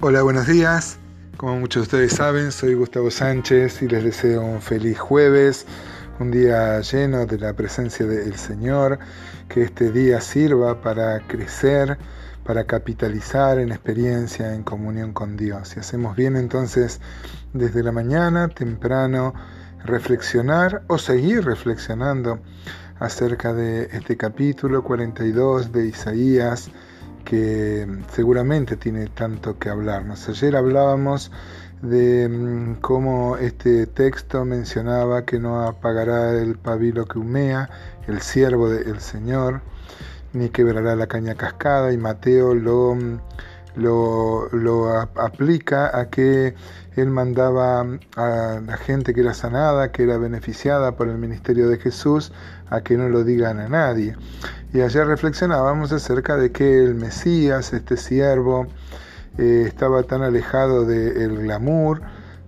Hola, buenos días. Como muchos de ustedes saben, soy Gustavo Sánchez y les deseo un feliz jueves, un día lleno de la presencia del Señor, que este día sirva para crecer, para capitalizar en experiencia, en comunión con Dios. Y hacemos bien entonces desde la mañana, temprano, reflexionar o seguir reflexionando acerca de este capítulo 42 de Isaías que seguramente tiene tanto que hablarnos. Ayer hablábamos de mm, cómo este texto mencionaba que no apagará el pabilo que humea, el siervo del Señor, ni quebrará la caña cascada, y Mateo lo, mm, lo, lo aplica a que él mandaba a la gente que era sanada, que era beneficiada por el ministerio de Jesús, a que no lo digan a nadie. Y ayer reflexionábamos acerca de que el Mesías, este siervo, eh, estaba tan alejado del glamour,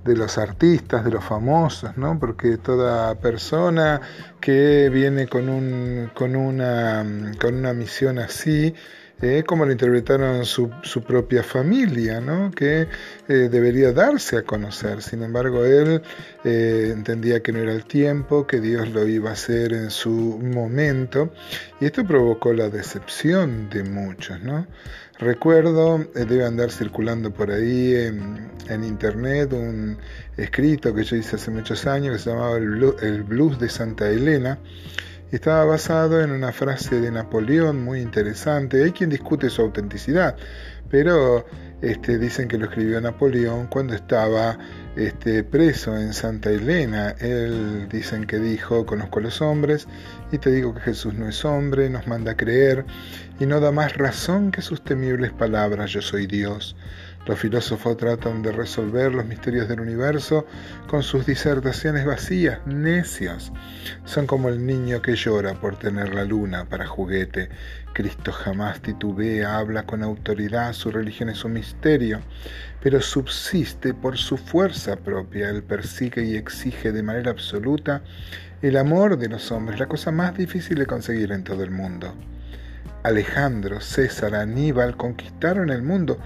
de los artistas, de los famosos, ¿no? Porque toda persona que viene con, un, con, una, con una misión así, eh, como lo interpretaron su, propia familia, ¿no? que eh, debería darse a conocer. Sin embargo, él eh, entendía que no era el tiempo, que Dios lo iba a hacer en su momento, y esto provocó la decepción de muchos. ¿no? Recuerdo, debe andar circulando por ahí en, internet un escrito que yo hice hace muchos años que se llamaba El Blues de Santa Elena estaba basado en una frase de Napoleón muy interesante. Hay quien discute su autenticidad, pero este, dicen que lo escribió Napoleón cuando estaba este, preso en Santa Elena. Él dicen que dijo, conozco a los hombres y te digo que Jesús no es hombre, nos manda a creer y no da más razón que sus temibles palabras, yo soy Dios. Los filósofos tratan de resolver los misterios del universo con sus disertaciones vacías, necios. Son como el niño que llora por tener la luna para juguete. Cristo jamás titubea, habla con autoridad, su religión es un misterio, pero subsiste por su fuerza propia. Él persigue y exige de manera absoluta el amor de los hombres, la cosa más difícil de conseguir en todo el mundo. Alejandro, César, Aníbal conquistaron el mundo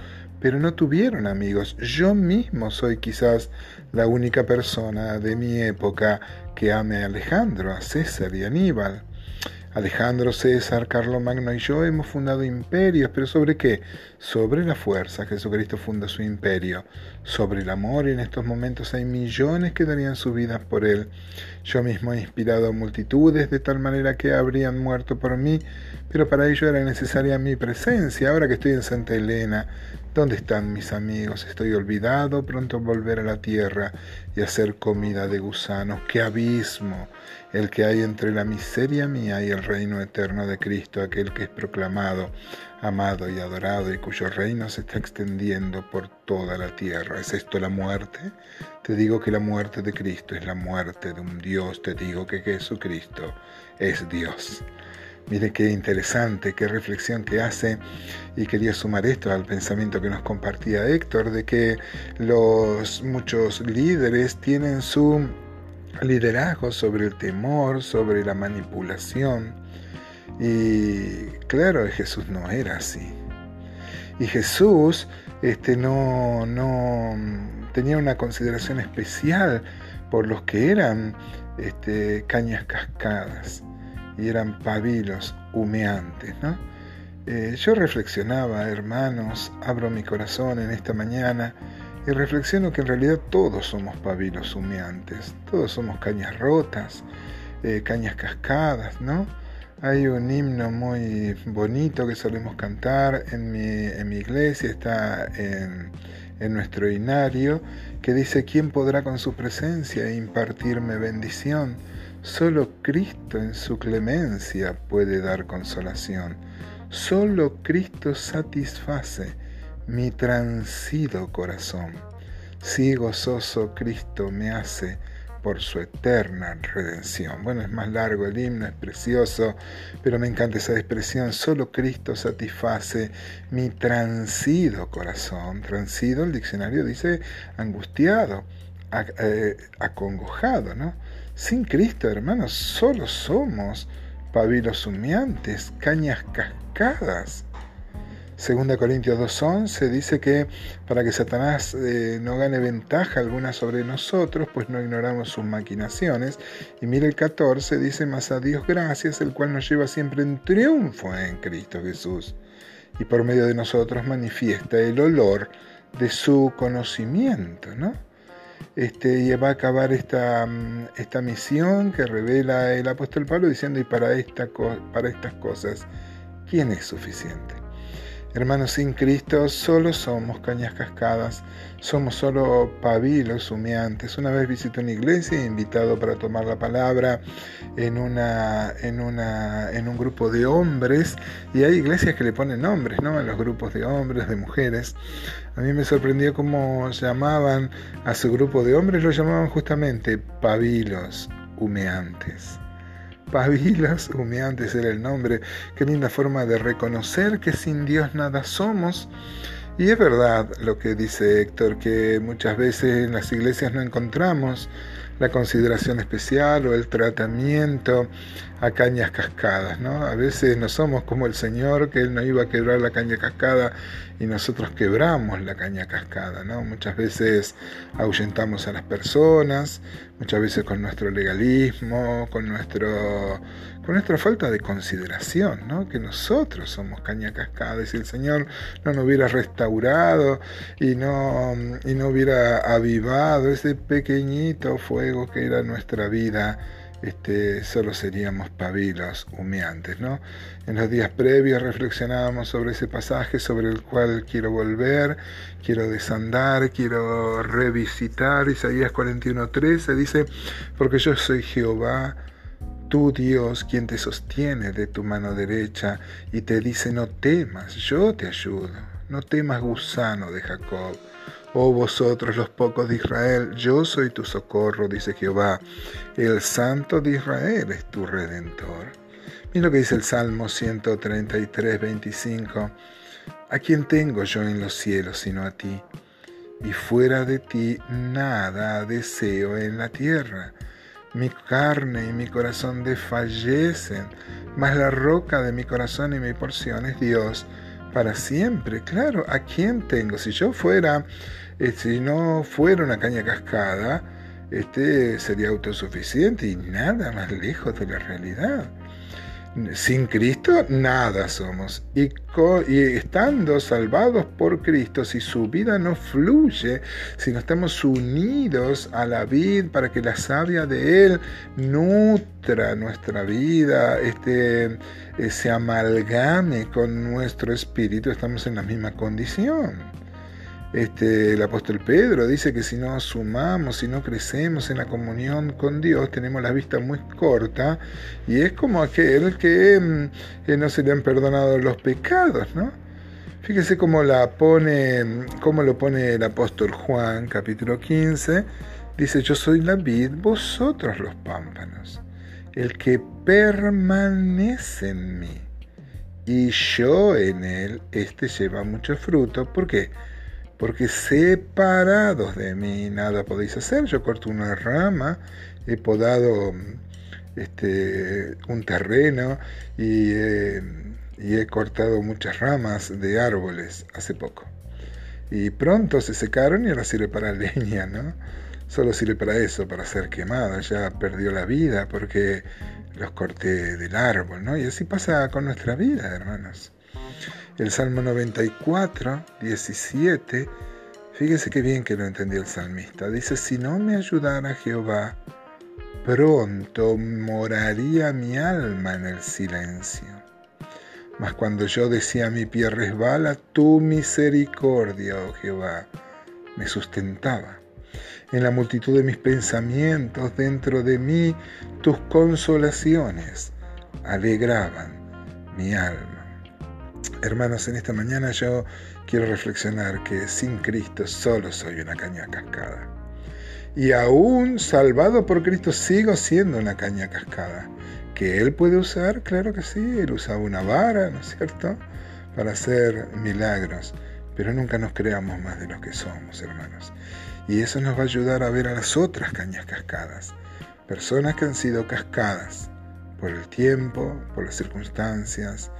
pero no tuvieron amigos. Yo mismo soy quizás la única persona de mi época que ame a Alejandro, a César y a Aníbal. Alejandro, César, Magno y yo hemos fundado imperios, pero ¿sobre qué? Sobre la fuerza. Jesucristo funda su imperio. Sobre el amor y en estos momentos hay millones que darían su vida por él. Yo mismo he inspirado a multitudes de tal manera que habrían muerto por mí, pero para ello era necesaria mi presencia. Ahora que estoy en Santa Elena, ¿dónde están mis amigos? Estoy olvidado, pronto volver a la tierra y hacer comida de gusanos. ¡Qué abismo! El que hay entre la miseria mía y el reino eterno de Cristo, aquel que es proclamado, amado y adorado y cuyo reino se está extendiendo por toda la tierra. ¿Es esto la muerte? Te digo que la muerte de Cristo es la muerte de un Dios. Te digo que Jesucristo es Dios. Mire qué interesante, qué reflexión que hace y quería sumar esto al pensamiento que nos compartía Héctor de que los muchos líderes tienen su liderazgo sobre el temor, sobre la manipulación. Y claro, Jesús no era así. Y Jesús este, no, no tenía una consideración especial por los que eran este, cañas cascadas y eran pabilos humeantes. ¿no? Eh, yo reflexionaba, hermanos, abro mi corazón en esta mañana y reflexiono que en realidad todos somos pabilos humeantes, todos somos cañas rotas, eh, cañas cascadas, ¿no? Hay un himno muy bonito que solemos cantar en mi, en mi iglesia, está en, nuestro inario, que dice, ¿quién podrá con su presencia impartirme bendición? Solo Cristo en su clemencia puede dar consolación. Solo Cristo satisface mi transido corazón. Si gozoso Cristo me hace por su eterna redención. Bueno, es más largo el himno, es precioso, pero me encanta esa expresión. Solo Cristo satisface mi transido corazón. Transido, el diccionario dice angustiado, eh, acongojado, ¿no? Sin Cristo, hermanos, solo somos pabilos humeantes, cañas cascadas. 2 Corintios 2.11 dice que para que Satanás eh, no gane ventaja alguna sobre nosotros, pues no ignoramos sus maquinaciones. Y mire el 14, dice, más a Dios gracias, el cual nos lleva siempre en triunfo en Cristo Jesús. Y por medio de nosotros manifiesta el olor de su conocimiento, ¿no? Este, y va a acabar esta, mm, esta misión que revela el apóstol Pablo diciendo, y para, esta, para estas cosas, ¿quién es suficiente? Hermanos, sin Cristo solo somos cañas cascadas, somos solo pabilos humeantes. Una vez visité una iglesia invitado para tomar la palabra en, una, en, una, en un grupo de hombres, y hay iglesias que le ponen nombres, ¿no? A los grupos de hombres, de mujeres. A mí me sorprendió cómo llamaban a su grupo de hombres, lo llamaban justamente pabilos humeantes. Pabilos humeantes era el nombre. Qué linda forma de reconocer que sin Dios nada somos. Y es verdad lo que dice Héctor, que muchas veces en las iglesias no encontramos la consideración especial o el tratamiento a cañas cascadas, ¿no? A veces no somos como el Señor, que Él no iba a quebrar la caña cascada y nosotros quebramos la caña cascada, ¿no? Muchas veces ahuyentamos a las personas, muchas veces con nuestro legalismo, con nuestro con nuestra falta de consideración, ¿no? que nosotros somos caña cascada y si el Señor no nos hubiera restaurado y no, y no hubiera avivado ese pequeñito fuego que era nuestra vida, este, solo seríamos pabilos humeantes. ¿no? En los días previos reflexionábamos sobre ese pasaje sobre el cual quiero volver, quiero desandar, quiero revisitar. Isaías 41.13 dice, porque yo soy Jehová, Tú Dios, quien te sostiene de tu mano derecha y te dice, no temas, yo te ayudo, no temas gusano de Jacob. Oh vosotros los pocos de Israel, yo soy tu socorro, dice Jehová. El Santo de Israel es tu redentor. Mira lo que dice el Salmo 133, 25. ¿A quién tengo yo en los cielos sino a ti? Y fuera de ti nada deseo en la tierra. Mi carne y mi corazón desfallecen, mas la roca de mi corazón y mi porción es Dios para siempre. Claro, ¿a quién tengo? Si yo fuera, eh, si no fuera una caña cascada, este sería autosuficiente y nada más lejos de la realidad. Sin Cristo nada somos. Y, estando salvados por Cristo, si su vida no fluye, si no estamos unidos a la vid para que la savia de Él nutra nuestra vida, este, eh, se amalgame con nuestro espíritu, estamos en la misma condición. Este, el apóstol Pedro dice que si no sumamos, si no crecemos en la comunión con Dios, tenemos la vista muy corta y es como aquel que, mm, no se le han perdonado los pecados, ¿no? Fíjese cómo, la pone, cómo lo pone el apóstol Juan, capítulo 15. Dice, yo soy la vid, vosotros los pámpanos. El que permanece en mí y yo en él, este lleva mucho fruto. ¿Por qué? Porque separados de mí nada podéis hacer. Yo corto una rama, he podado este, un terreno y, y he cortado muchas ramas de árboles hace poco. Y pronto se secaron y ahora sirve para leña, ¿no? Solo sirve para eso, para ser quemada. Ya perdió la vida porque los corté del árbol, ¿no? Y así pasa con nuestra vida, hermanos. El Salmo 94, 17, fíjese qué bien que lo entendió el salmista. Dice, si no me ayudara Jehová, pronto moraría mi alma en el silencio. Mas cuando yo decía mi pie resbala, tu misericordia, oh Jehová, me sustentaba. En la multitud de mis pensamientos dentro de mí, tus consolaciones alegraban mi alma. Hermanos, en esta mañana yo quiero reflexionar que sin Cristo solo soy una caña cascada. Y aún salvado por Cristo sigo siendo una caña cascada. ¿Que Él puede usar? Claro que sí, Él usaba una vara, ¿no es cierto? Para hacer milagros. Pero nunca nos creamos más de lo que somos, hermanos. Y eso nos va a ayudar a ver a las otras cañas cascadas. Personas que han sido cascadas por el tiempo, por las circunstancias,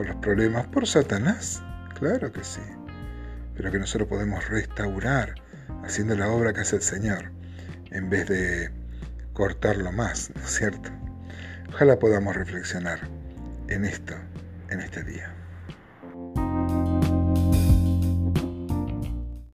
por los problemas, por Satanás, Claro que sí. Pero que nosotros podemos restaurar haciendo la obra que hace el Señor, en vez de cortarlo más, ¿no es cierto? Ojalá podamos reflexionar en esto, en este día.